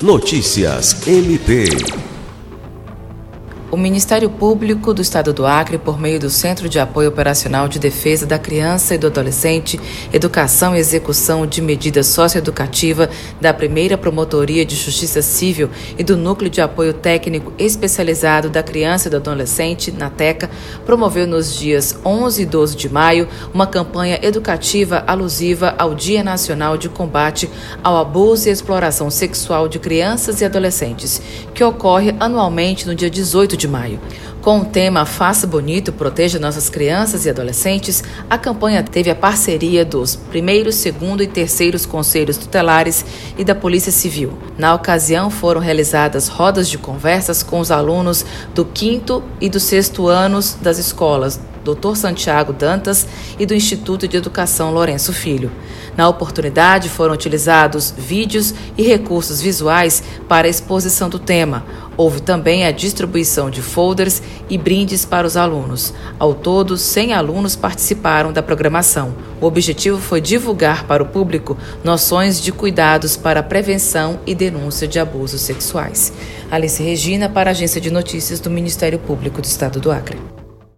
Notícias MP. O Ministério Público do Estado do Acre, por meio do Centro de Apoio Operacional de Defesa da Criança e do Adolescente, Educação e Execução de Medida Socioeducativa da Primeira Promotoria de Justiça Civil e do Núcleo de Apoio Técnico Especializado da Criança e do Adolescente, NATECA, promoveu nos dias 11 e 12 de maio uma campanha educativa alusiva ao Dia Nacional de Combate ao Abuso e Exploração Sexual de Crianças e Adolescentes, que ocorre anualmente no dia 18 de maio. Com o tema Faça Bonito, Proteja Nossas Crianças e Adolescentes, a campanha teve a parceria dos primeiros, segundo e terceiros conselhos tutelares e da Polícia Civil. Na ocasião, foram realizadas rodas de conversas com os alunos do quinto e do sexto anos das escolas Dr. Santiago Dantas e do Instituto de Educação Lourenço Filho. Na oportunidade, foram utilizados vídeos e recursos visuais para a exposição do tema. Houve também a distribuição de folders e brindes para os alunos. Ao todo, 100 alunos participaram da programação. O objetivo foi divulgar para o público noções de cuidados para a prevenção e denúncia de abusos sexuais. Alice Regina, para a Agência de Notícias do Ministério Público do Estado do Acre.